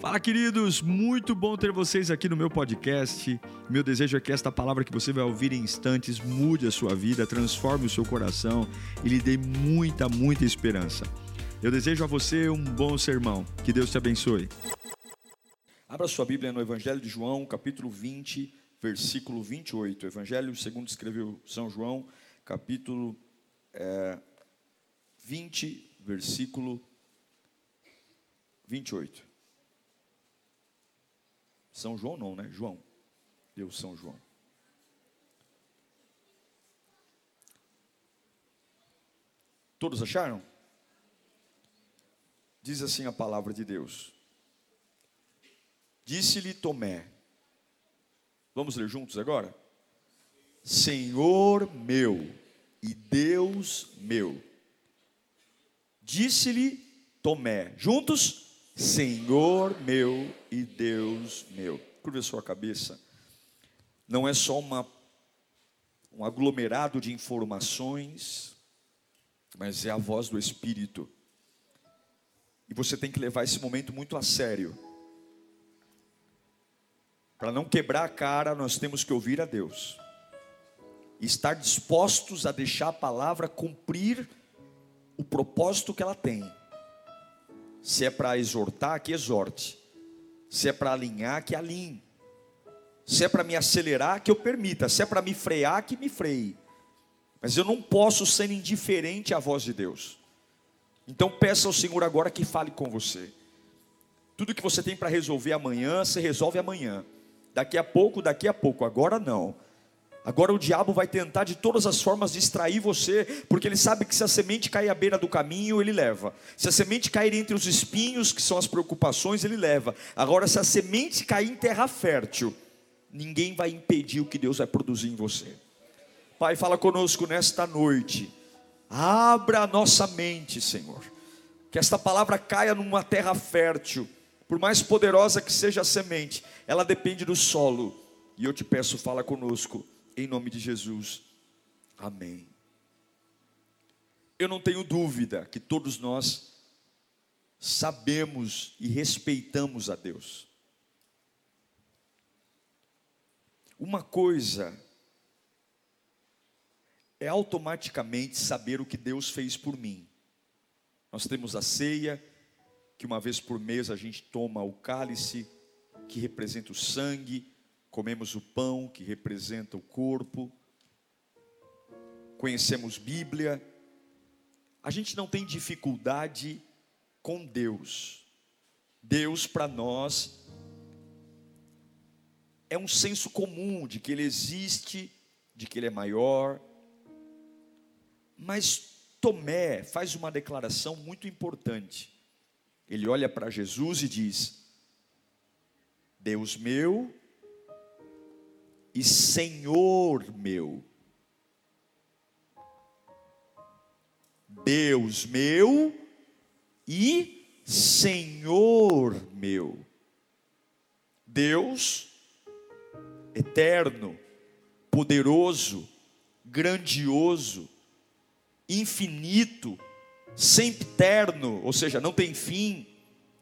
Fala, queridos! Muito bom ter vocês aqui no meu podcast. Meu desejo é que esta palavra que você vai ouvir em instantes mude a sua vida, transforme o seu coração e lhe dê muita, muita esperança. Eu desejo a você um bom sermão. Que Deus te abençoe. Abra sua Bíblia no Evangelho de João, capítulo 20, versículo 28. Evangelho segundo escreveu São João, capítulo é, 20, versículo 28. São João não, né? João. Eu, São João. Todos acharam? Diz assim a palavra de Deus. Disse-lhe Tomé. Vamos ler juntos agora? Senhor meu e Deus meu. Disse-lhe Tomé. Juntos? Senhor meu e Deus meu. Curva sua cabeça. Não é só uma, um aglomerado de informações, mas é a voz do Espírito. E você tem que levar esse momento muito a sério. Para não quebrar a cara, nós temos que ouvir a Deus. E estar dispostos a deixar a palavra cumprir o propósito que ela tem. Se é para exortar, que exorte. Se é para alinhar, que alinhe. Se é para me acelerar, que eu permita. Se é para me frear, que me freie. Mas eu não posso ser indiferente à voz de Deus. Então peça ao Senhor agora que fale com você. Tudo que você tem para resolver amanhã, você resolve amanhã. Daqui a pouco, daqui a pouco. Agora não. Agora o diabo vai tentar de todas as formas distrair você, porque ele sabe que se a semente cair à beira do caminho, ele leva. Se a semente cair entre os espinhos, que são as preocupações, ele leva. Agora, se a semente cair em terra fértil, ninguém vai impedir o que Deus vai produzir em você. Pai, fala conosco nesta noite. Abra a nossa mente, Senhor. Que esta palavra caia numa terra fértil. Por mais poderosa que seja a semente, ela depende do solo. E eu te peço, fala conosco em nome de Jesus. Amém. Eu não tenho dúvida que todos nós sabemos e respeitamos a Deus. Uma coisa é automaticamente saber o que Deus fez por mim. Nós temos a ceia, que uma vez por mês a gente toma o cálice, que representa o sangue, comemos o pão que representa o corpo, conhecemos Bíblia, a gente não tem dificuldade com Deus. Deus para nós é um senso comum de que Ele existe, de que Ele é maior. Mas Tomé faz uma declaração muito importante. Ele olha para Jesus e diz: Deus meu e Senhor meu. Deus meu e Senhor meu. Deus eterno, poderoso, grandioso, infinito, sempre terno, ou seja, não tem fim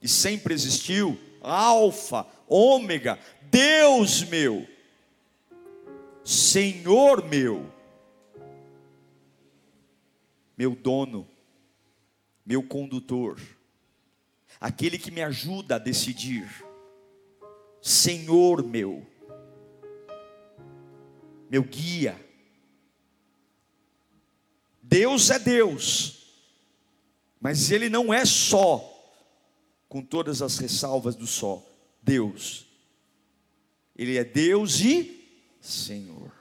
e sempre existiu, alfa, ômega, Deus meu Senhor meu, meu dono, meu condutor, aquele que me ajuda a decidir, Senhor meu, meu guia. Deus é Deus, mas Ele não é só, com todas as ressalvas do só, Deus. Ele é Deus e Senhor.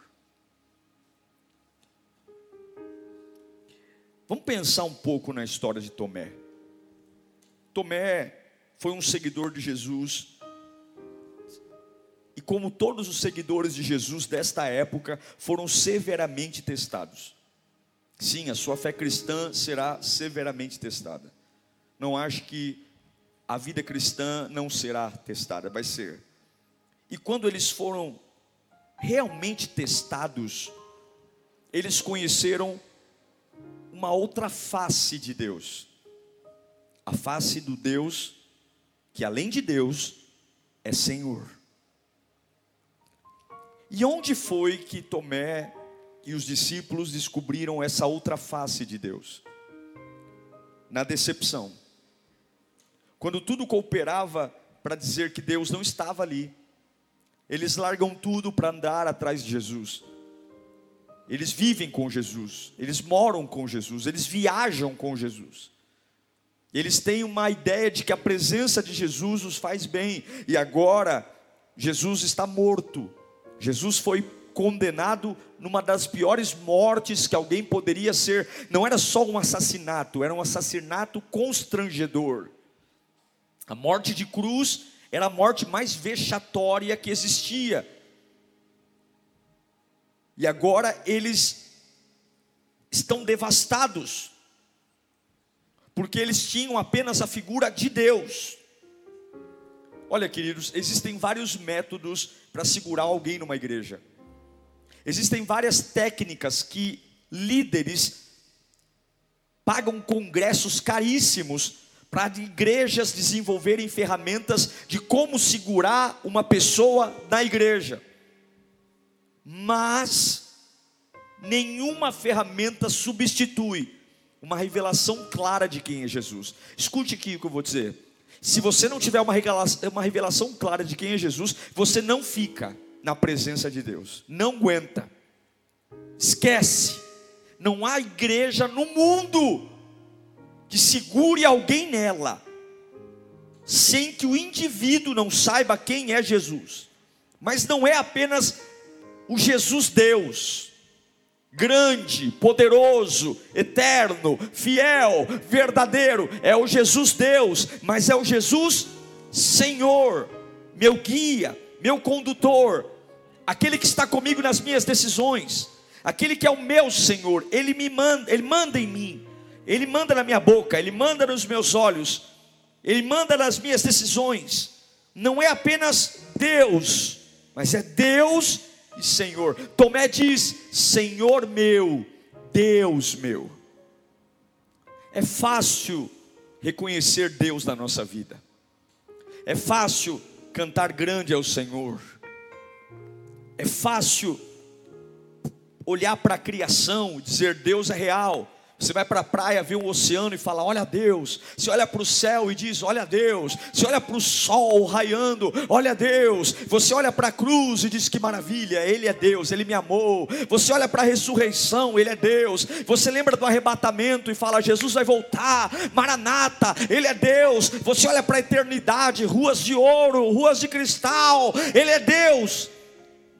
Vamos pensar um pouco na história de Tomé. Tomé foi um seguidor de Jesus. E como todos os seguidores de Jesus desta época, foram severamente testados. Sim, a sua fé cristã será severamente testada. Não acho que a vida cristã não será testada, vai ser. E quando eles foram realmente testados, eles conheceram uma outra face de Deus, a face do Deus que além de Deus, é Senhor. E onde foi que Tomé e os discípulos descobriram essa outra face de Deus? Na decepção. Quando tudo cooperava para dizer que Deus não estava ali, eles largam tudo para andar atrás de Jesus. Eles vivem com Jesus, eles moram com Jesus, eles viajam com Jesus. Eles têm uma ideia de que a presença de Jesus os faz bem, e agora Jesus está morto. Jesus foi condenado numa das piores mortes que alguém poderia ser. Não era só um assassinato, era um assassinato constrangedor. A morte de cruz era a morte mais vexatória que existia. E agora eles estão devastados, porque eles tinham apenas a figura de Deus. Olha, queridos, existem vários métodos para segurar alguém numa igreja. Existem várias técnicas que líderes pagam congressos caríssimos para igrejas desenvolverem ferramentas de como segurar uma pessoa na igreja mas nenhuma ferramenta substitui uma revelação clara de quem é Jesus. Escute aqui o que eu vou dizer. Se você não tiver uma revelação, uma revelação clara de quem é Jesus, você não fica na presença de Deus, não aguenta, esquece. Não há igreja no mundo que segure alguém nela, sem que o indivíduo não saiba quem é Jesus. Mas não é apenas o Jesus Deus, grande, poderoso, eterno, fiel, verdadeiro, é o Jesus Deus, mas é o Jesus Senhor, meu guia, meu condutor, aquele que está comigo nas minhas decisões, aquele que é o meu Senhor, ele me manda, ele manda em mim, ele manda na minha boca, ele manda nos meus olhos, ele manda nas minhas decisões. Não é apenas Deus, mas é Deus e Senhor. Tomé diz: Senhor meu, Deus meu. É fácil reconhecer Deus na nossa vida, é fácil cantar grande ao Senhor, é fácil olhar para a criação e dizer: Deus é real, você vai para a praia, vê um oceano e fala: Olha Deus. Você olha para o céu e diz: Olha Deus. Você olha para o sol raiando: Olha Deus. Você olha para a cruz e diz: Que maravilha, Ele é Deus, Ele me amou. Você olha para a ressurreição, Ele é Deus. Você lembra do arrebatamento e fala: Jesus vai voltar, Maranata, Ele é Deus. Você olha para a eternidade, ruas de ouro, ruas de cristal, Ele é Deus.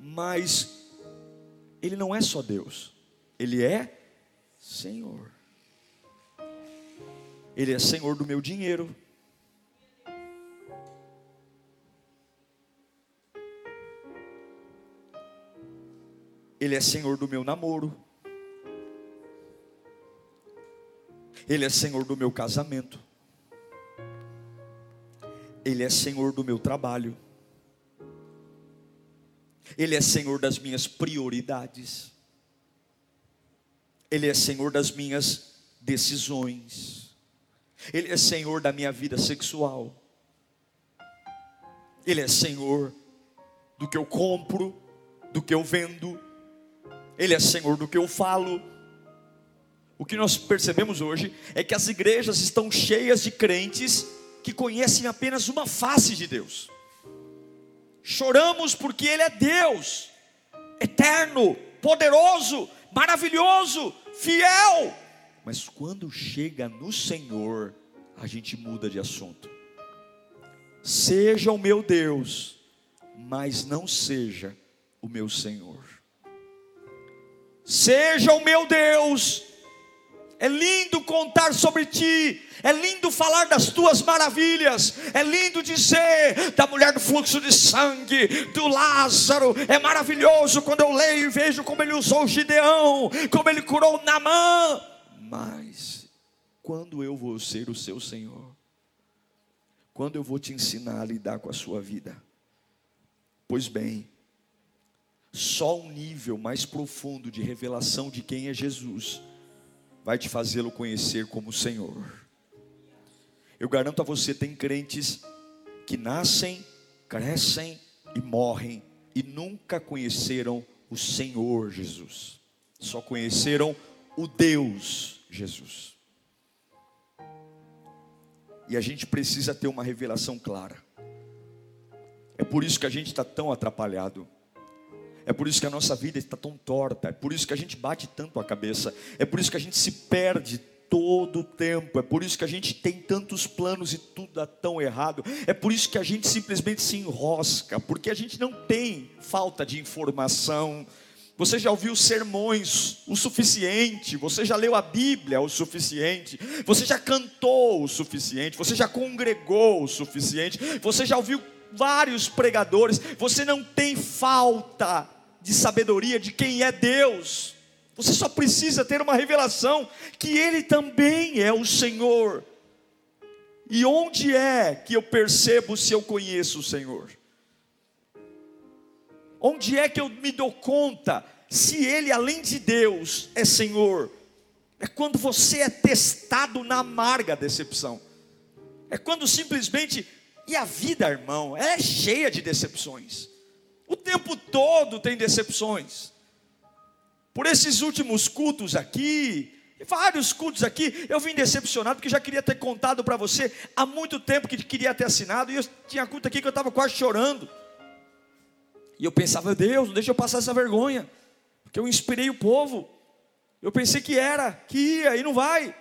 Mas Ele não é só Deus, Ele é Senhor. Ele é Senhor do meu dinheiro. Ele é Senhor do meu namoro. Ele é Senhor do meu casamento. Ele é Senhor do meu trabalho. Ele é Senhor das minhas prioridades. Ele é Senhor das minhas decisões, Ele é Senhor da minha vida sexual, Ele é Senhor do que eu compro, do que eu vendo, Ele é Senhor do que eu falo. O que nós percebemos hoje é que as igrejas estão cheias de crentes que conhecem apenas uma face de Deus. Choramos porque Ele é Deus, eterno, poderoso, maravilhoso, fiel. Mas quando chega no Senhor, a gente muda de assunto. Seja o meu Deus, mas não seja o meu Senhor. Seja o meu Deus, é lindo contar sobre ti, é lindo falar das tuas maravilhas, é lindo dizer da mulher do fluxo de sangue, do Lázaro, é maravilhoso quando eu leio e vejo como ele usou Gideão, como ele curou Namã. Mas quando eu vou ser o seu Senhor? Quando eu vou te ensinar a lidar com a sua vida? Pois bem, só um nível mais profundo de revelação de quem é Jesus vai te fazê-lo conhecer como Senhor. Eu garanto a você, tem crentes que nascem, crescem e morrem e nunca conheceram o Senhor Jesus. Só conheceram o Deus Jesus. E a gente precisa ter uma revelação clara. É por isso que a gente está tão atrapalhado. É por isso que a nossa vida está tão torta. É por isso que a gente bate tanto a cabeça. É por isso que a gente se perde todo o tempo. É por isso que a gente tem tantos planos e tudo dá tão errado. É por isso que a gente simplesmente se enrosca, porque a gente não tem falta de informação. Você já ouviu sermões o suficiente, você já leu a Bíblia o suficiente, você já cantou o suficiente, você já congregou o suficiente, você já ouviu vários pregadores, você não tem falta de sabedoria de quem é Deus. Você só precisa ter uma revelação que Ele também é o Senhor. E onde é que eu percebo se eu conheço o Senhor? Onde é que eu me dou conta se Ele, além de Deus, é Senhor? É quando você é testado na amarga decepção. É quando simplesmente. E a vida, irmão, é cheia de decepções. O tempo todo tem decepções por esses últimos cultos aqui, vários cultos aqui, eu vim decepcionado porque já queria ter contado para você há muito tempo que queria ter assinado e eu tinha culto aqui que eu estava quase chorando. E eu pensava, Deus, deixa eu passar essa vergonha, porque eu inspirei o povo. Eu pensei que era, que ia e não vai.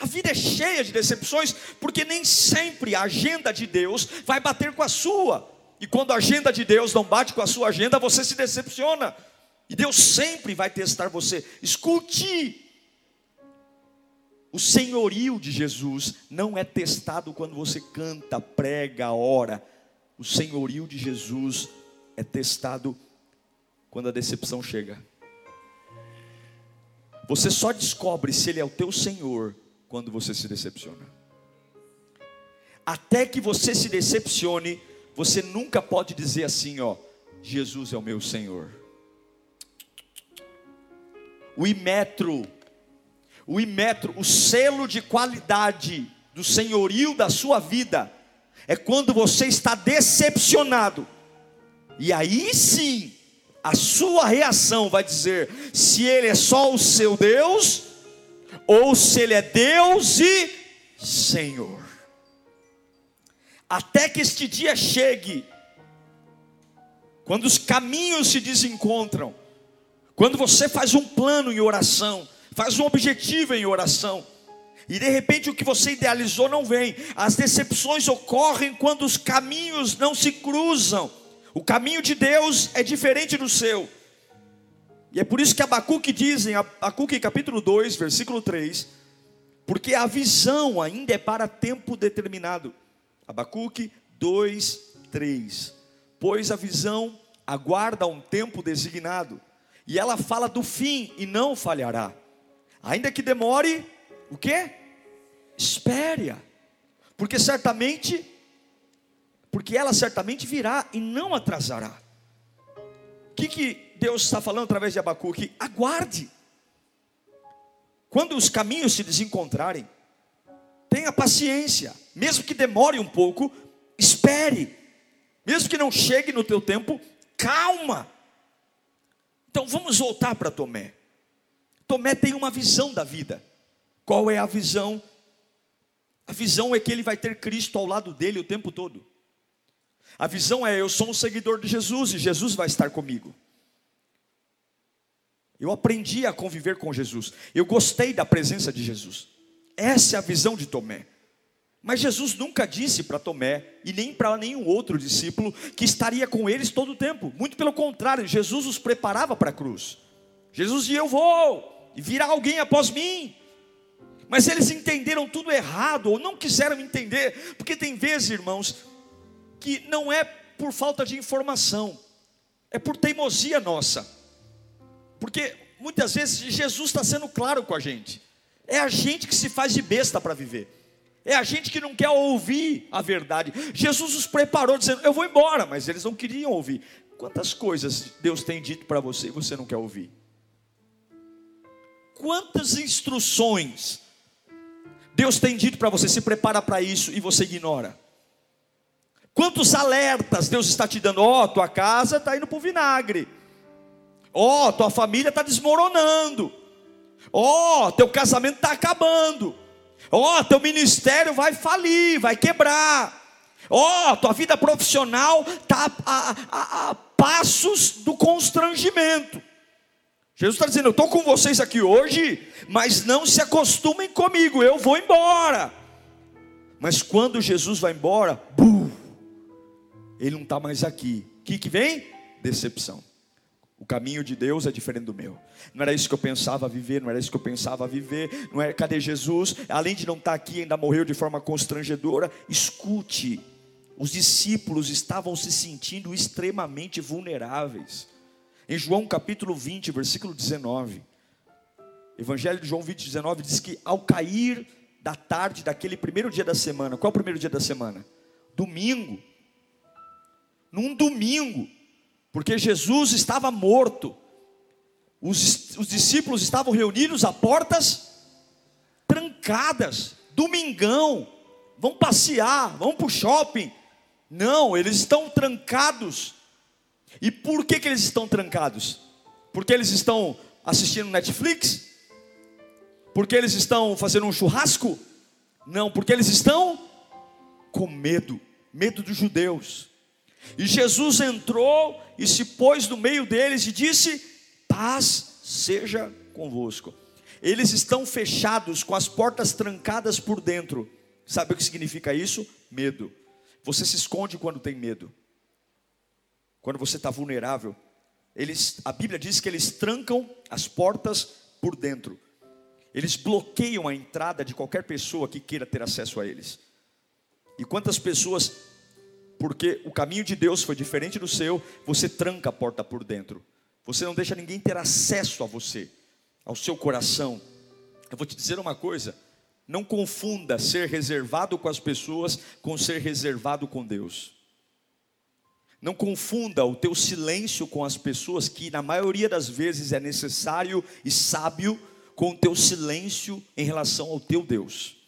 A vida é cheia de decepções, porque nem sempre a agenda de Deus vai bater com a sua. E quando a agenda de Deus não bate com a sua agenda, você se decepciona. E Deus sempre vai testar você. Escute. O senhorio de Jesus não é testado quando você canta, prega, ora. O senhorio de Jesus é testado quando a decepção chega. Você só descobre se Ele é o teu Senhor quando você se decepciona. Até que você se decepcione, você nunca pode dizer assim, ó, Jesus é o meu Senhor o imetro, o imetro, o selo de qualidade do senhorio da sua vida, é quando você está decepcionado, e aí sim, a sua reação vai dizer se ele é só o seu Deus, ou se ele é Deus e Senhor. Até que este dia chegue, quando os caminhos se desencontram, quando você faz um plano em oração, faz um objetivo em oração, e de repente o que você idealizou não vem, as decepções ocorrem quando os caminhos não se cruzam. O caminho de Deus é diferente do seu. E é por isso que Abacuque diz em Abacuque capítulo 2, versículo 3, porque a visão ainda é para tempo determinado. Abacuque 2, 3. Pois a visão aguarda um tempo designado e ela fala do fim e não falhará. Ainda que demore, o que? Espere-a. Porque certamente, porque ela certamente virá e não atrasará. O que, que Deus está falando através de Abacuque? Aguarde. Quando os caminhos se desencontrarem, tenha paciência, mesmo que demore um pouco, espere. Mesmo que não chegue no teu tempo, calma. Então vamos voltar para Tomé. Tomé tem uma visão da vida. Qual é a visão? A visão é que ele vai ter Cristo ao lado dele o tempo todo. A visão é: eu sou um seguidor de Jesus e Jesus vai estar comigo. Eu aprendi a conviver com Jesus. Eu gostei da presença de Jesus. Essa é a visão de Tomé. Mas Jesus nunca disse para Tomé e nem para nenhum outro discípulo que estaria com eles todo o tempo. Muito pelo contrário, Jesus os preparava para a cruz. Jesus dizia: Eu vou, e virá alguém após mim. Mas eles entenderam tudo errado, ou não quiseram entender, porque tem vezes, irmãos, que não é por falta de informação, é por teimosia nossa. Porque muitas vezes Jesus está sendo claro com a gente, é a gente que se faz de besta para viver. É a gente que não quer ouvir a verdade. Jesus os preparou dizendo: Eu vou embora, mas eles não queriam ouvir. Quantas coisas Deus tem dito para você e você não quer ouvir? Quantas instruções Deus tem dito para você, se prepara para isso e você ignora? Quantos alertas Deus está te dando? Ó, oh, tua casa está indo para o vinagre. Ó, oh, tua família está desmoronando. Ó, oh, teu casamento está acabando. Ó, oh, teu ministério vai falir, vai quebrar. Ó, oh, tua vida profissional está a, a, a passos do constrangimento. Jesus está dizendo: Eu estou com vocês aqui hoje, mas não se acostumem comigo, eu vou embora. Mas quando Jesus vai embora, bum, ele não está mais aqui. O que, que vem? Decepção. O caminho de Deus é diferente do meu. Não era isso que eu pensava viver, não era isso que eu pensava viver. Não era, cadê Jesus? Além de não estar tá aqui, ainda morreu de forma constrangedora. Escute, os discípulos estavam se sentindo extremamente vulneráveis. Em João capítulo 20, versículo 19, Evangelho de João 20, 19 diz que ao cair da tarde daquele primeiro dia da semana, qual é o primeiro dia da semana? Domingo. Num domingo, porque Jesus estava morto. Os, os discípulos estavam reunidos a portas trancadas. Domingão, vão passear, vão para o shopping. Não, eles estão trancados. E por que, que eles estão trancados? Porque eles estão assistindo Netflix? Porque eles estão fazendo um churrasco? Não, porque eles estão com medo medo dos judeus. E Jesus entrou e se pôs no meio deles e disse: Paz seja convosco. Eles estão fechados, com as portas trancadas por dentro. Sabe o que significa isso? Medo. Você se esconde quando tem medo. Quando você está vulnerável. Eles, a Bíblia diz que eles trancam as portas por dentro. Eles bloqueiam a entrada de qualquer pessoa que queira ter acesso a eles. E quantas pessoas porque o caminho de Deus foi diferente do seu, você tranca a porta por dentro. Você não deixa ninguém ter acesso a você, ao seu coração. Eu vou te dizer uma coisa: não confunda ser reservado com as pessoas com ser reservado com Deus. Não confunda o teu silêncio com as pessoas, que na maioria das vezes é necessário e sábio, com o teu silêncio em relação ao teu Deus.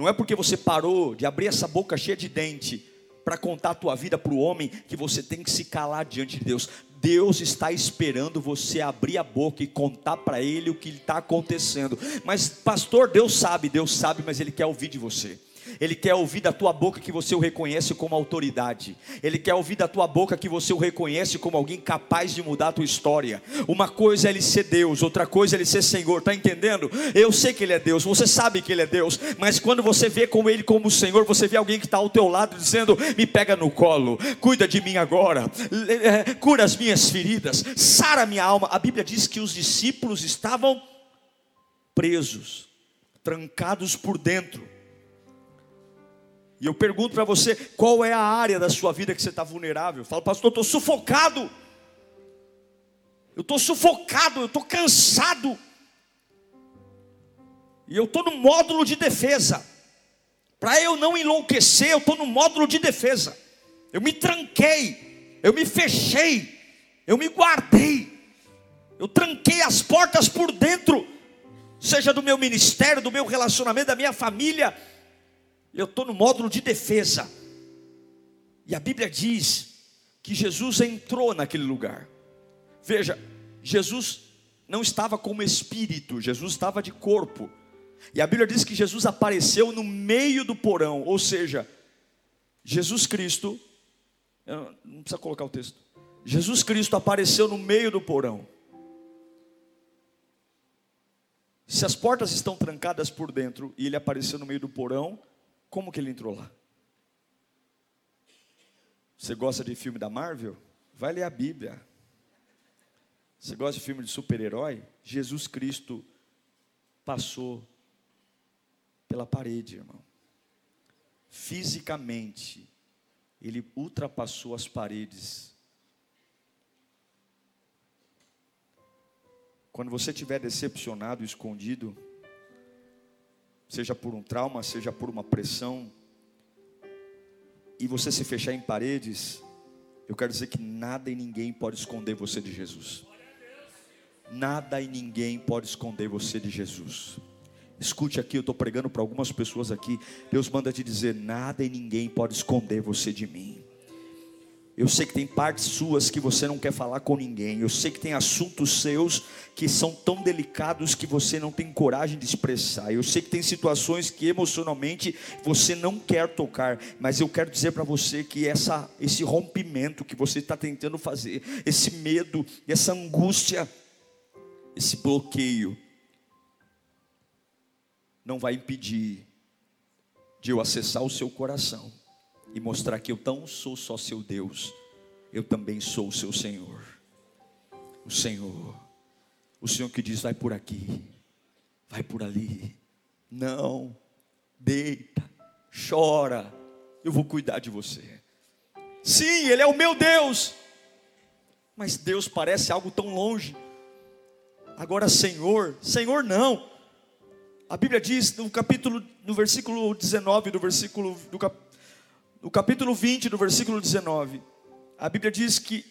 Não é porque você parou de abrir essa boca cheia de dente para contar a tua vida para o homem que você tem que se calar diante de Deus. Deus está esperando você abrir a boca e contar para Ele o que está acontecendo. Mas, pastor, Deus sabe, Deus sabe, mas Ele quer ouvir de você. Ele quer ouvir da tua boca que você o reconhece como autoridade. Ele quer ouvir da tua boca que você o reconhece como alguém capaz de mudar a tua história. Uma coisa é ele ser Deus, outra coisa é ele ser Senhor. Tá entendendo? Eu sei que ele é Deus, você sabe que ele é Deus, mas quando você vê como ele como Senhor, você vê alguém que está ao teu lado dizendo: "Me pega no colo, cuida de mim agora, é, cura as minhas feridas, sara minha alma". A Bíblia diz que os discípulos estavam presos, trancados por dentro e eu pergunto para você, qual é a área da sua vida que você está vulnerável? Eu falo, pastor, eu estou sufocado. Eu estou sufocado, eu estou cansado. E eu estou no módulo de defesa. Para eu não enlouquecer, eu estou no módulo de defesa. Eu me tranquei, eu me fechei, eu me guardei. Eu tranquei as portas por dentro, seja do meu ministério, do meu relacionamento, da minha família eu estou no módulo de defesa. E a Bíblia diz que Jesus entrou naquele lugar. Veja, Jesus não estava como espírito, Jesus estava de corpo. E a Bíblia diz que Jesus apareceu no meio do porão, ou seja, Jesus Cristo, não precisa colocar o texto. Jesus Cristo apareceu no meio do porão. Se as portas estão trancadas por dentro e ele apareceu no meio do porão, como que ele entrou lá? Você gosta de filme da Marvel? Vai ler a Bíblia. Você gosta de filme de super-herói? Jesus Cristo passou pela parede, irmão. Fisicamente, ele ultrapassou as paredes. Quando você estiver decepcionado, escondido, seja por um trauma, seja por uma pressão, e você se fechar em paredes, eu quero dizer que nada e ninguém pode esconder você de Jesus. Nada e ninguém pode esconder você de Jesus. Escute aqui, eu estou pregando para algumas pessoas aqui. Deus manda te dizer: nada e ninguém pode esconder você de mim. Eu sei que tem partes suas que você não quer falar com ninguém. Eu sei que tem assuntos seus que são tão delicados que você não tem coragem de expressar. Eu sei que tem situações que emocionalmente você não quer tocar. Mas eu quero dizer para você que essa, esse rompimento que você está tentando fazer, esse medo, essa angústia, esse bloqueio, não vai impedir de eu acessar o seu coração e mostrar que eu não sou só seu Deus, eu também sou o seu Senhor. O Senhor, o Senhor que diz: vai por aqui, vai por ali. Não, deita, chora, eu vou cuidar de você. Sim, Ele é o meu Deus, mas Deus parece algo tão longe. Agora, Senhor, Senhor não. A Bíblia diz no capítulo, no versículo 19 do versículo do cap, no capítulo 20, do versículo 19, a Bíblia diz que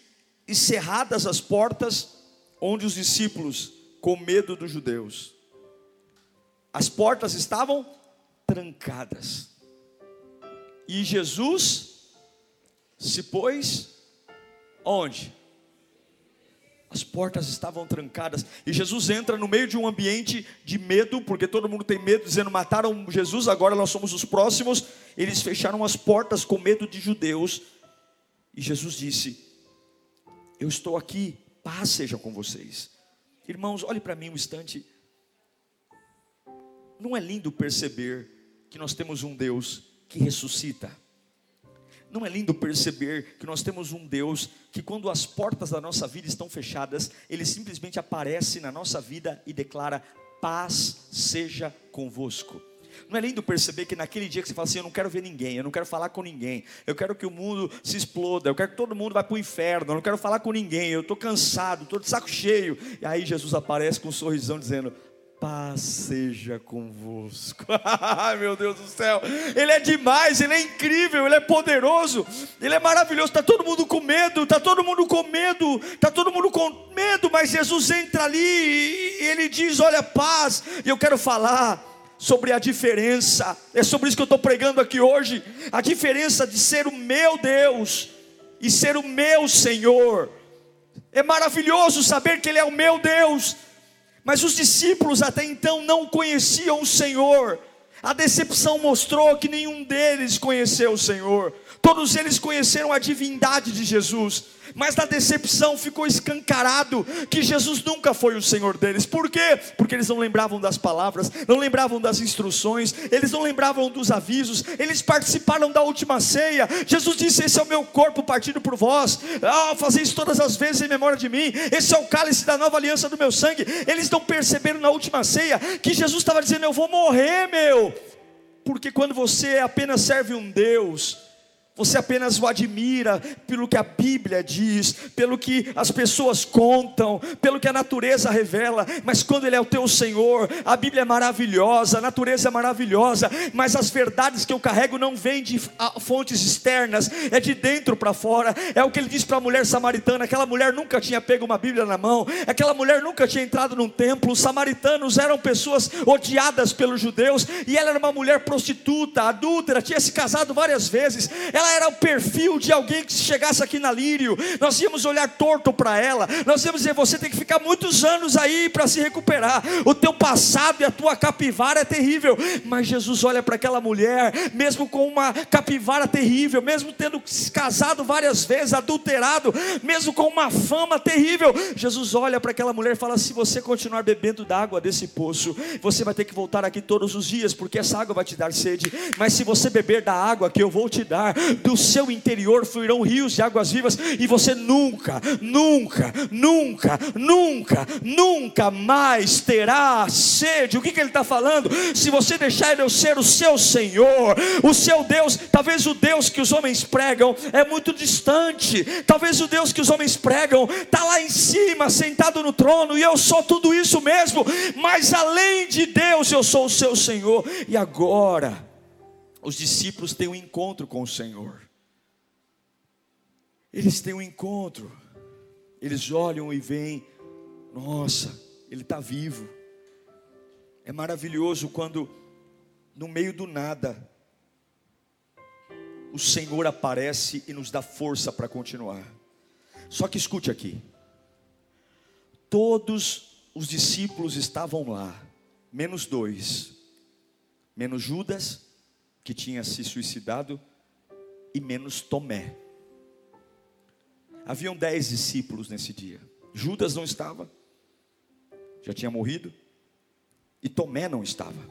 encerradas as portas onde os discípulos com medo dos judeus. As portas estavam trancadas. E Jesus se pôs onde? As portas estavam trancadas e Jesus entra no meio de um ambiente de medo, porque todo mundo tem medo, dizendo: mataram Jesus, agora nós somos os próximos. Eles fecharam as portas com medo de judeus. E Jesus disse: Eu estou aqui, paz seja com vocês. Irmãos, olhe para mim um instante. Não é lindo perceber que nós temos um Deus que ressuscita? Não é lindo perceber que nós temos um Deus que, quando as portas da nossa vida estão fechadas, Ele simplesmente aparece na nossa vida e declara: paz seja convosco. Não é lindo perceber que naquele dia que você fala assim: Eu não quero ver ninguém, eu não quero falar com ninguém, eu quero que o mundo se exploda, eu quero que todo mundo vá para o inferno, eu não quero falar com ninguém, eu estou cansado, estou de saco cheio. E aí Jesus aparece com um sorrisão dizendo: paz seja convosco. Meu Deus do céu. Ele é demais, ele é incrível, ele é poderoso, ele é maravilhoso. Está todo mundo com medo, está todo mundo com medo, está todo mundo com medo, mas Jesus entra ali e ele diz: Olha, paz. E eu quero falar sobre a diferença, é sobre isso que eu estou pregando aqui hoje. A diferença de ser o meu Deus e ser o meu Senhor. É maravilhoso saber que Ele é o meu Deus mas os discípulos até então não conheciam o Senhor. A decepção mostrou que nenhum deles conheceu o Senhor. Todos eles conheceram a divindade de Jesus mas na decepção ficou escancarado que Jesus nunca foi o Senhor deles. Por quê? Porque eles não lembravam das palavras, não lembravam das instruções, eles não lembravam dos avisos, eles participaram da última ceia. Jesus disse: Esse é o meu corpo partido por vós, ah, fazer isso todas as vezes em memória de mim. Esse é o cálice da nova aliança do meu sangue. Eles não perceberam na última ceia que Jesus estava dizendo: Eu vou morrer, meu. Porque quando você apenas serve um Deus, você apenas o admira pelo que a Bíblia diz, pelo que as pessoas contam, pelo que a natureza revela, mas quando Ele é o teu Senhor, a Bíblia é maravilhosa, a natureza é maravilhosa, mas as verdades que eu carrego não vêm de fontes externas, é de dentro para fora. É o que ele diz para a mulher samaritana: aquela mulher nunca tinha pego uma Bíblia na mão, aquela mulher nunca tinha entrado num templo. Os samaritanos eram pessoas odiadas pelos judeus, e ela era uma mulher prostituta, adúltera, tinha se casado várias vezes. Ela era o perfil de alguém que se chegasse aqui na Lírio, nós íamos olhar torto para ela, nós íamos dizer: você tem que ficar muitos anos aí para se recuperar. O teu passado e a tua capivara é terrível, mas Jesus olha para aquela mulher, mesmo com uma capivara terrível, mesmo tendo se casado várias vezes, adulterado, mesmo com uma fama terrível, Jesus olha para aquela mulher e fala: se você continuar bebendo da água desse poço, você vai ter que voltar aqui todos os dias, porque essa água vai te dar sede, mas se você beber da água que eu vou te dar, do seu interior fluirão rios de águas vivas, e você nunca, nunca, nunca, nunca, nunca mais terá sede. O que, que ele está falando? Se você deixar ele ser o seu Senhor, o seu Deus, talvez o Deus que os homens pregam é muito distante, talvez o Deus que os homens pregam está lá em cima, sentado no trono, e eu sou tudo isso mesmo, mas além de Deus, eu sou o seu Senhor, e agora os discípulos têm um encontro com o Senhor. Eles têm um encontro. Eles olham e veem, nossa, ele está vivo. É maravilhoso quando, no meio do nada, o Senhor aparece e nos dá força para continuar. Só que escute aqui: todos os discípulos estavam lá, menos dois, menos Judas, que tinha se suicidado, e menos Tomé. Haviam dez discípulos nesse dia. Judas não estava, já tinha morrido, e Tomé não estava.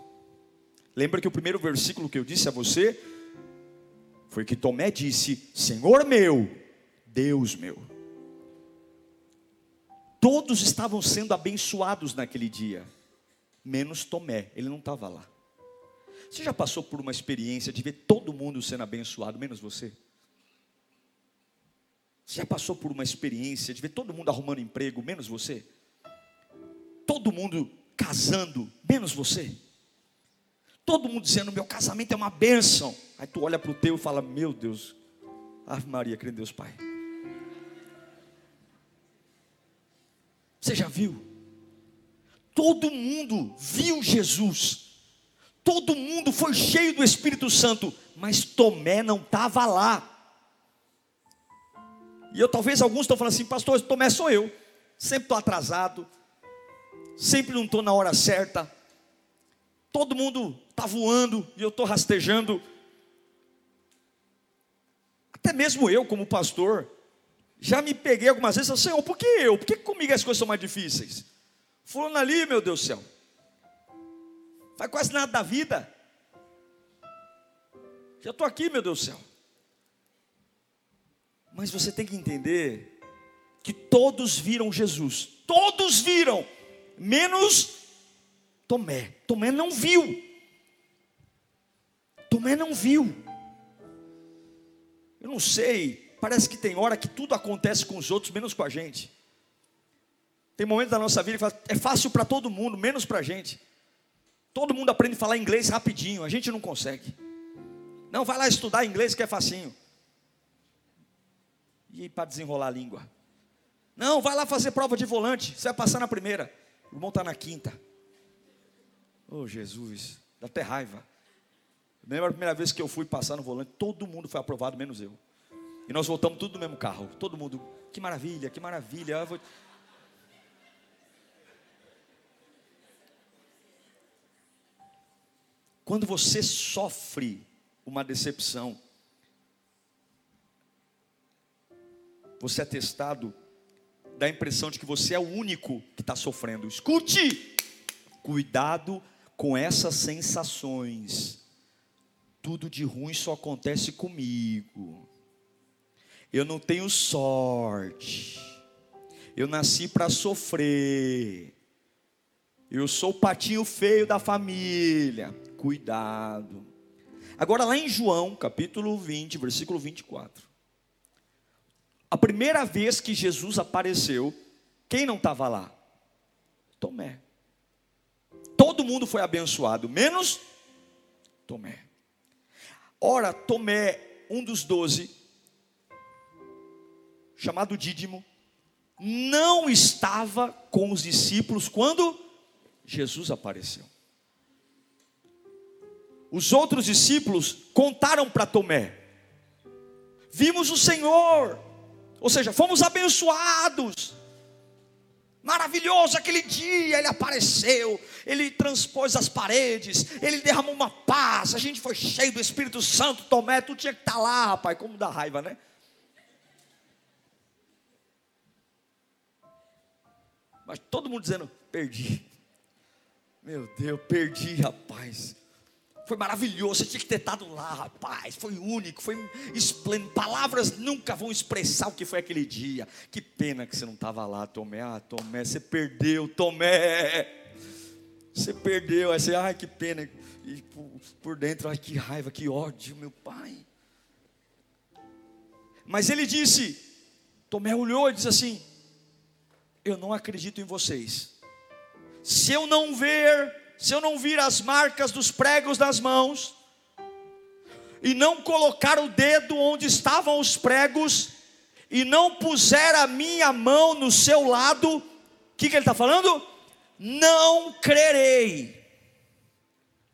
Lembra que o primeiro versículo que eu disse a você foi que Tomé disse: Senhor meu, Deus meu. Todos estavam sendo abençoados naquele dia, menos Tomé, ele não estava lá. Você já passou por uma experiência de ver todo mundo sendo abençoado, menos você? Você já passou por uma experiência de ver todo mundo arrumando emprego, menos você? Todo mundo casando, menos você? Todo mundo dizendo: meu casamento é uma bênção. Aí tu olha para o teu e fala: meu Deus, Ave Maria, crê em Deus Pai. Você já viu? Todo mundo viu Jesus. Todo mundo foi cheio do Espírito Santo, mas Tomé não estava lá. E eu talvez alguns estão falando assim, pastor, Tomé sou eu. Sempre estou atrasado, sempre não estou na hora certa. Todo mundo está voando e eu estou rastejando. Até mesmo eu, como pastor, já me peguei algumas vezes e falei, Senhor, por que eu? Por que comigo as coisas são mais difíceis? Fulano ali, meu Deus do céu. Faz quase nada da vida. Já estou aqui, meu Deus do céu. Mas você tem que entender que todos viram Jesus. Todos viram, menos Tomé. Tomé não viu. Tomé não viu. Eu não sei Parece que tem hora que tudo acontece com os outros, menos com a gente. Tem momentos da nossa vida que é fácil para todo mundo, menos para a gente. Todo mundo aprende a falar inglês rapidinho, a gente não consegue. Não, vai lá estudar inglês que é facinho. E para desenrolar a língua? Não, vai lá fazer prova de volante, você vai passar na primeira. O irmão está na quinta. Oh Jesus, dá até raiva. Lembra a primeira vez que eu fui passar no volante, todo mundo foi aprovado, menos eu. E nós voltamos tudo no mesmo carro. Todo mundo, que maravilha, que maravilha. Quando você sofre uma decepção, você é testado, dá a impressão de que você é o único que está sofrendo. Escute! Cuidado com essas sensações. Tudo de ruim só acontece comigo. Eu não tenho sorte. Eu nasci para sofrer. Eu sou o patinho feio da família. Cuidado. Agora, lá em João, capítulo 20, versículo 24. A primeira vez que Jesus apareceu, quem não estava lá? Tomé. Todo mundo foi abençoado, menos Tomé. Ora, Tomé, um dos doze, chamado Dídimo, não estava com os discípulos quando Jesus apareceu. Os outros discípulos contaram para Tomé: Vimos o Senhor, ou seja, fomos abençoados. Maravilhoso aquele dia, ele apareceu, ele transpôs as paredes, ele derramou uma paz, a gente foi cheio do Espírito Santo. Tomé, tu tinha que estar tá lá, rapaz, como dá raiva, né? Mas todo mundo dizendo: perdi. Meu Deus, perdi, rapaz. Foi maravilhoso, você tinha que ter estado lá, rapaz. Foi único, foi esplêndido. Palavras nunca vão expressar o que foi aquele dia. Que pena que você não estava lá, Tomé. Ah, Tomé, você perdeu, Tomé. Você perdeu. Aí você, ai, que pena. E por, por dentro, ai, que raiva, que ódio, meu pai. Mas ele disse, Tomé olhou e disse assim: eu não acredito em vocês. Se eu não ver, se eu não vir as marcas dos pregos nas mãos, e não colocar o dedo onde estavam os pregos, e não puser a minha mão no seu lado, o que, que ele está falando? Não crerei.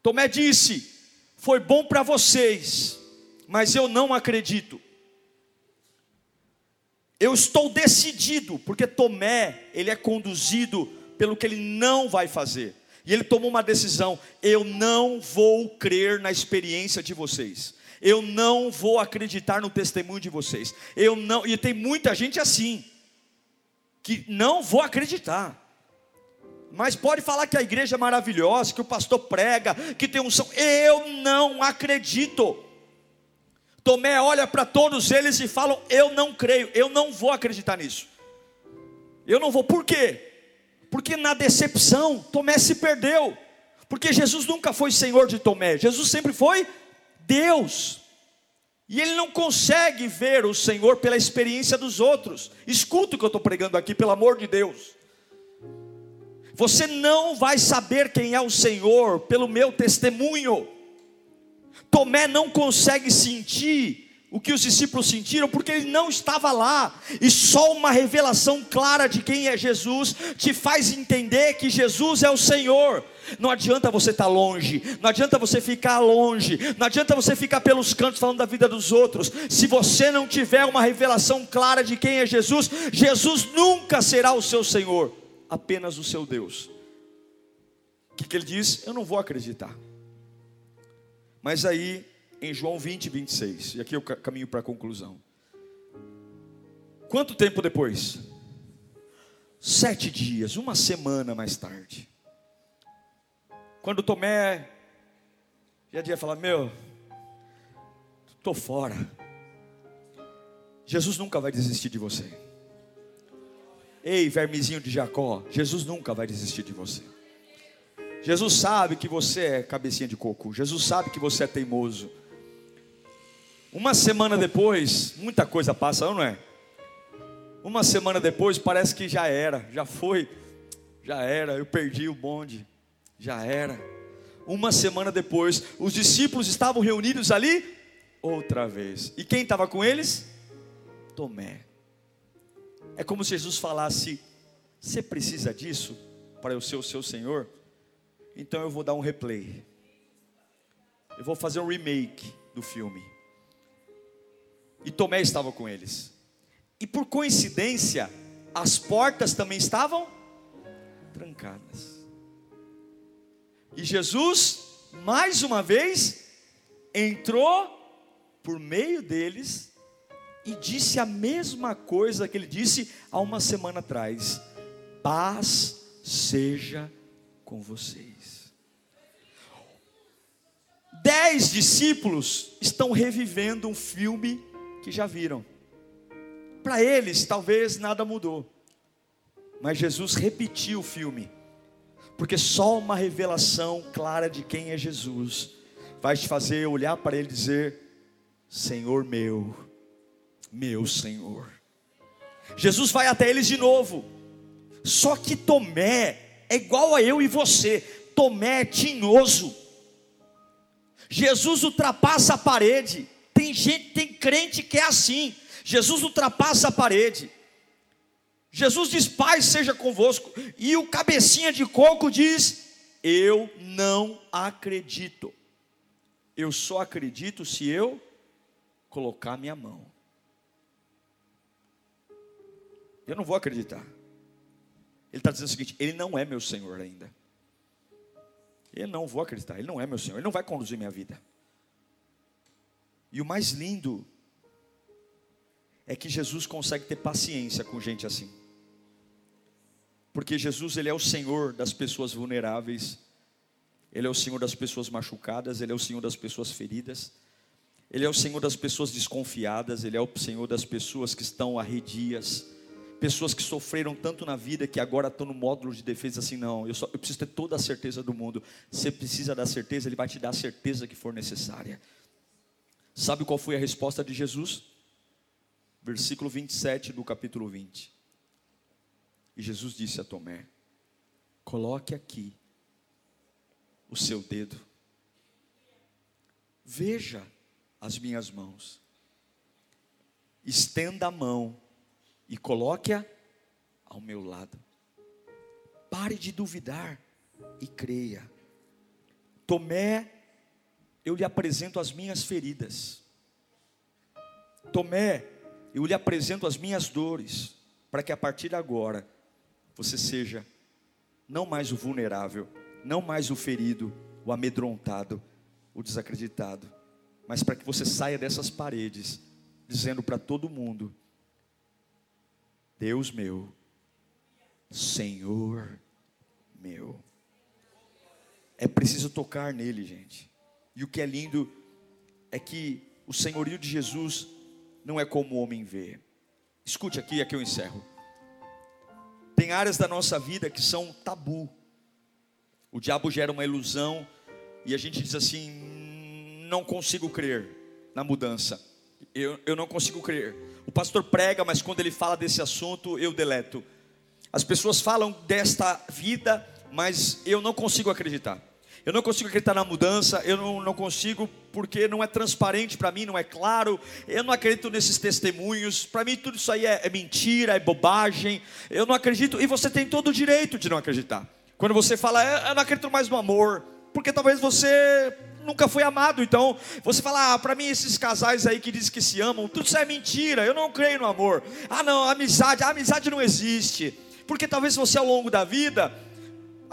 Tomé disse: Foi bom para vocês, mas eu não acredito. Eu estou decidido, porque Tomé, ele é conduzido pelo que ele não vai fazer. E ele tomou uma decisão: eu não vou crer na experiência de vocês. Eu não vou acreditar no testemunho de vocês. Eu não, e tem muita gente assim que não vou acreditar. Mas pode falar que a igreja é maravilhosa, que o pastor prega, que tem um som. Eu não acredito. Tomé olha para todos eles e fala: Eu não creio, eu não vou acreditar nisso. Eu não vou, por quê? Porque na decepção, Tomé se perdeu. Porque Jesus nunca foi Senhor de Tomé, Jesus sempre foi Deus. E ele não consegue ver o Senhor pela experiência dos outros. Escuta o que eu estou pregando aqui, pelo amor de Deus. Você não vai saber quem é o Senhor pelo meu testemunho. Tomé não consegue sentir o que os discípulos sentiram, porque ele não estava lá, e só uma revelação clara de quem é Jesus te faz entender que Jesus é o Senhor. Não adianta você estar longe, não adianta você ficar longe, não adianta você ficar pelos cantos falando da vida dos outros. Se você não tiver uma revelação clara de quem é Jesus, Jesus nunca será o seu Senhor, apenas o seu Deus. O que, que ele diz? Eu não vou acreditar. Mas aí em João 20, 26. E aqui eu caminho para a conclusão. Quanto tempo depois? Sete dias, uma semana mais tarde. Quando Tomé já ia falar: Meu, estou fora. Jesus nunca vai desistir de você. Ei, vermezinho de Jacó, Jesus nunca vai desistir de você. Jesus sabe que você é cabecinha de coco. Jesus sabe que você é teimoso. Uma semana depois, muita coisa passa, não é? Uma semana depois, parece que já era, já foi, já era, eu perdi o bonde, já era. Uma semana depois, os discípulos estavam reunidos ali outra vez. E quem estava com eles? Tomé. É como se Jesus falasse: Você precisa disso para eu ser o seu Senhor? Então eu vou dar um replay. Eu vou fazer um remake do filme e Tomé estava com eles. E por coincidência, as portas também estavam trancadas. E Jesus, mais uma vez, entrou por meio deles e disse a mesma coisa que ele disse há uma semana atrás: paz seja com vocês. Dez discípulos estão revivendo um filme que já viram. Para eles, talvez nada mudou, mas Jesus repetiu o filme, porque só uma revelação clara de quem é Jesus vai te fazer olhar para Ele e dizer: Senhor meu, meu Senhor. Jesus vai até eles de novo, só que Tomé é igual a eu e você, Tomé é tinhoso. Jesus ultrapassa a parede, tem gente, tem crente que é assim. Jesus ultrapassa a parede. Jesus diz: Pai, seja convosco. E o cabecinha de coco diz: Eu não acredito. Eu só acredito se eu colocar minha mão. Eu não vou acreditar. Ele está dizendo o seguinte: Ele não é meu Senhor ainda. Eu não vou acreditar. Ele não é meu Senhor. Ele não vai conduzir minha vida. E o mais lindo é que Jesus consegue ter paciência com gente assim. Porque Jesus ele é o Senhor das pessoas vulneráveis, ele é o Senhor das pessoas machucadas, ele é o Senhor das pessoas feridas, ele é o Senhor das pessoas desconfiadas, ele é o Senhor das pessoas que estão arredias, pessoas que sofreram tanto na vida que agora estão no módulo de defesa assim, não, eu, só, eu preciso ter toda a certeza do mundo. Você precisa da certeza, ele vai te dar a certeza que for necessária. Sabe qual foi a resposta de Jesus? Versículo 27 do capítulo 20. E Jesus disse a Tomé: Coloque aqui o seu dedo, veja as minhas mãos, estenda a mão e coloque-a ao meu lado. Pare de duvidar e creia. Tomé, eu lhe apresento as minhas feridas. Tomé, eu lhe apresento as minhas dores, para que a partir de agora você seja não mais o vulnerável, não mais o ferido, o amedrontado, o desacreditado, mas para que você saia dessas paredes, dizendo para todo mundo: Deus meu, Senhor meu. É preciso tocar nele, gente. E o que é lindo é que o senhorio de Jesus não é como o homem vê. Escute aqui, aqui eu encerro. Tem áreas da nossa vida que são tabu. O diabo gera uma ilusão e a gente diz assim: não consigo crer na mudança. Eu, eu não consigo crer. O pastor prega, mas quando ele fala desse assunto, eu deleto. As pessoas falam desta vida, mas eu não consigo acreditar. Eu não consigo acreditar na mudança, eu não, não consigo porque não é transparente para mim, não é claro. Eu não acredito nesses testemunhos. Para mim, tudo isso aí é, é mentira, é bobagem. Eu não acredito, e você tem todo o direito de não acreditar. Quando você fala, eu não acredito mais no amor, porque talvez você nunca foi amado. Então, você fala, ah, para mim esses casais aí que dizem que se amam, tudo isso é mentira. Eu não creio no amor. Ah, não, amizade, a amizade não existe. Porque talvez você ao longo da vida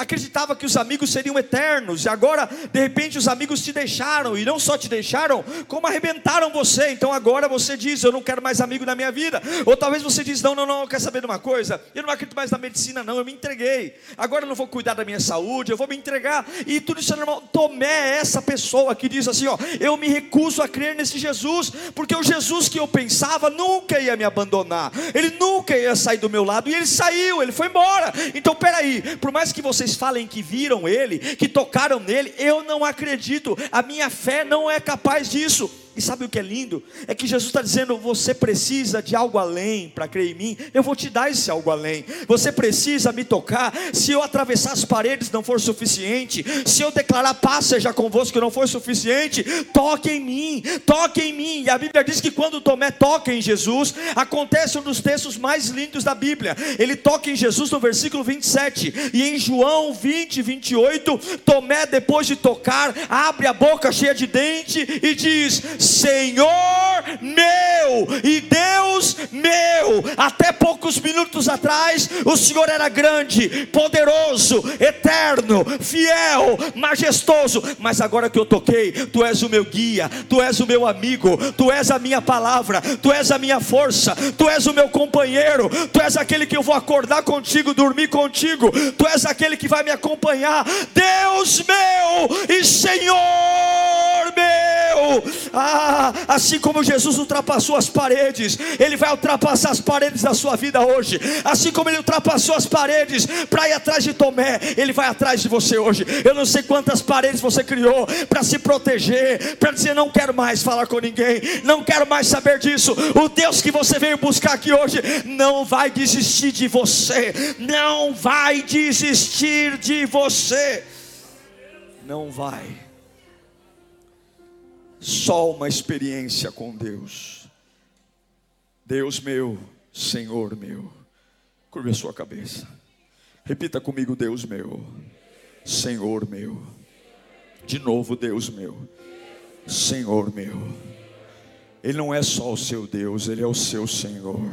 acreditava que os amigos seriam eternos, e agora, de repente, os amigos te deixaram, e não só te deixaram, como arrebentaram você. Então agora você diz: Eu não quero mais amigo na minha vida. Ou talvez você diz: Não, não, não, quer saber de uma coisa? Eu não acredito mais na medicina, não, eu me entreguei. Agora eu não vou cuidar da minha saúde, eu vou me entregar. E tudo isso é normal. Tomé é essa pessoa que diz assim: Ó, eu me recuso a crer nesse Jesus, porque o Jesus que eu pensava nunca ia me abandonar, ele nunca ia sair do meu lado, e ele saiu, ele foi embora. Então peraí, por mais que vocês falem que viram ele, que tocaram nele, eu não acredito, a minha fé não é capaz disso. E sabe o que é lindo? É que Jesus está dizendo: você precisa de algo além para crer em mim, eu vou te dar esse algo além. Você precisa me tocar. Se eu atravessar as paredes não for suficiente, se eu declarar paz seja convosco não for suficiente, toque em mim, toque em mim. E a Bíblia diz que quando Tomé toca em Jesus, acontece um dos textos mais lindos da Bíblia. Ele toca em Jesus no versículo 27, e em João 20, 28, Tomé, depois de tocar, abre a boca cheia de dente e diz: Senhor meu e Deus meu. Até poucos minutos atrás, o Senhor era grande, poderoso, eterno, fiel, majestoso. Mas agora que eu toquei, Tu és o meu guia, Tu és o meu amigo, Tu és a minha palavra, Tu és a minha força, Tu és o meu companheiro, Tu és aquele que eu vou acordar contigo, dormir contigo, Tu és aquele que vai me acompanhar. Deus meu e Senhor meu. Ah, ah, assim como Jesus ultrapassou as paredes, Ele vai ultrapassar as paredes da sua vida hoje. Assim como Ele ultrapassou as paredes para ir atrás de Tomé, Ele vai atrás de você hoje. Eu não sei quantas paredes você criou para se proteger, para dizer: não quero mais falar com ninguém, não quero mais saber disso. O Deus que você veio buscar aqui hoje não vai desistir de você, não vai desistir de você, não vai só uma experiência com Deus. Deus meu, Senhor meu. Curva a sua cabeça. Repita comigo, Deus meu, Senhor meu. De novo, Deus meu, Senhor meu. Ele não é só o seu Deus, ele é o seu Senhor.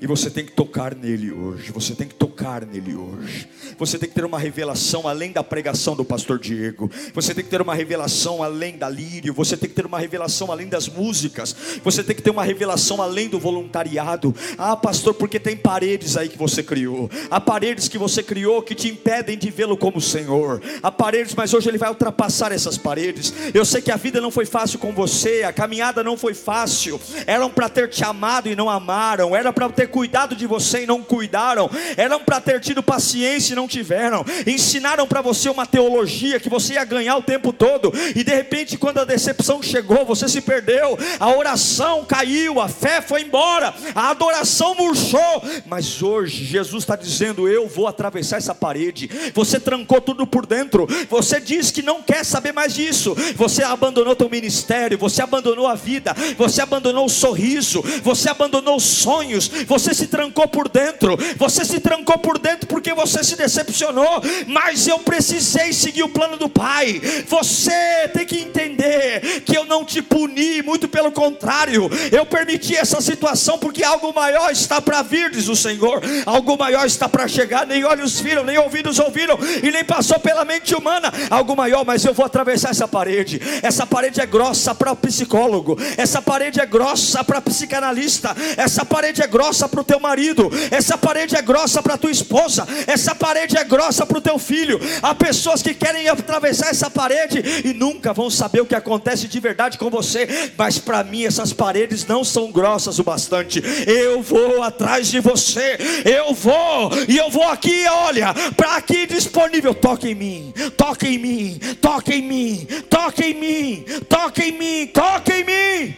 E você tem que tocar nele hoje. Você tem que tocar nele hoje. Você tem que ter uma revelação além da pregação do pastor Diego. Você tem que ter uma revelação além da lírio. Você tem que ter uma revelação além das músicas. Você tem que ter uma revelação além do voluntariado. Ah, pastor, porque tem paredes aí que você criou. Há paredes que você criou que te impedem de vê-lo como Senhor. Há paredes, mas hoje ele vai ultrapassar essas paredes. Eu sei que a vida não foi fácil com você, a caminhada não foi fácil. Eram para ter te amado e não amaram. Era para ter cuidado de você e não cuidaram, eram para ter tido paciência e não tiveram, ensinaram para você uma teologia que você ia ganhar o tempo todo, e de repente, quando a decepção chegou, você se perdeu, a oração caiu, a fé foi embora, a adoração murchou, mas hoje Jesus está dizendo: Eu vou atravessar essa parede. Você trancou tudo por dentro, você diz que não quer saber mais disso, você abandonou teu ministério, você abandonou a vida, você abandonou o sorriso, você abandonou os sonhos, você você se trancou por dentro. Você se trancou por dentro porque você se decepcionou. Mas eu precisei seguir o plano do Pai. Você tem que entender que eu não te puni, muito pelo contrário, eu permiti essa situação porque algo maior está para vir, diz o Senhor. Algo maior está para chegar. Nem olhos viram, nem ouvidos ouviram, e nem passou pela mente humana. Algo maior, mas eu vou atravessar essa parede. Essa parede é grossa para o psicólogo. Essa parede é grossa para psicanalista. Essa parede é grossa para o teu marido. Essa parede é grossa para tua esposa. Essa parede é grossa para o teu filho. Há pessoas que querem atravessar essa parede e nunca vão saber o que acontece de verdade com você. Mas para mim essas paredes não são grossas o bastante. Eu vou atrás de você. Eu vou e eu vou aqui, olha, para aqui disponível. Toque em mim. Toque em mim. Toque em mim. Toque em mim. Toque em mim. Toque em mim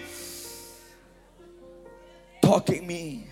toque em mim.